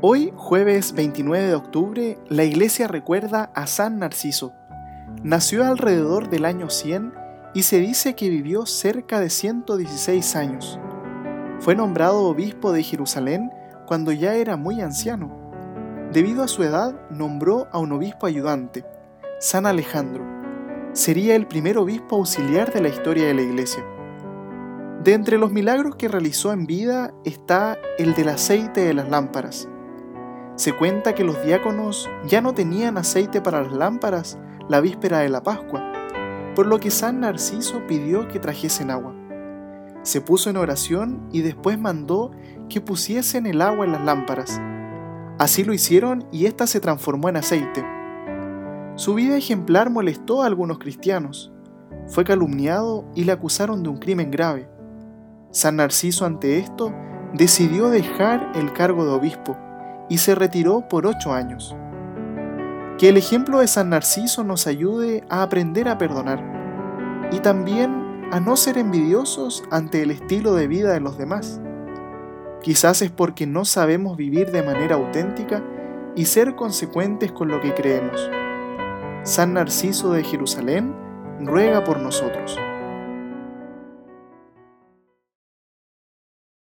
Hoy, jueves 29 de octubre, la iglesia recuerda a San Narciso. Nació alrededor del año 100 y se dice que vivió cerca de 116 años. Fue nombrado obispo de Jerusalén cuando ya era muy anciano. Debido a su edad, nombró a un obispo ayudante, San Alejandro. Sería el primer obispo auxiliar de la historia de la iglesia. De entre los milagros que realizó en vida está el del aceite de las lámparas. Se cuenta que los diáconos ya no tenían aceite para las lámparas la víspera de la Pascua, por lo que San Narciso pidió que trajesen agua. Se puso en oración y después mandó que pusiesen el agua en las lámparas. Así lo hicieron y ésta se transformó en aceite. Su vida ejemplar molestó a algunos cristianos. Fue calumniado y le acusaron de un crimen grave. San Narciso ante esto decidió dejar el cargo de obispo y se retiró por ocho años. Que el ejemplo de San Narciso nos ayude a aprender a perdonar y también a no ser envidiosos ante el estilo de vida de los demás. Quizás es porque no sabemos vivir de manera auténtica y ser consecuentes con lo que creemos. San Narciso de Jerusalén ruega por nosotros.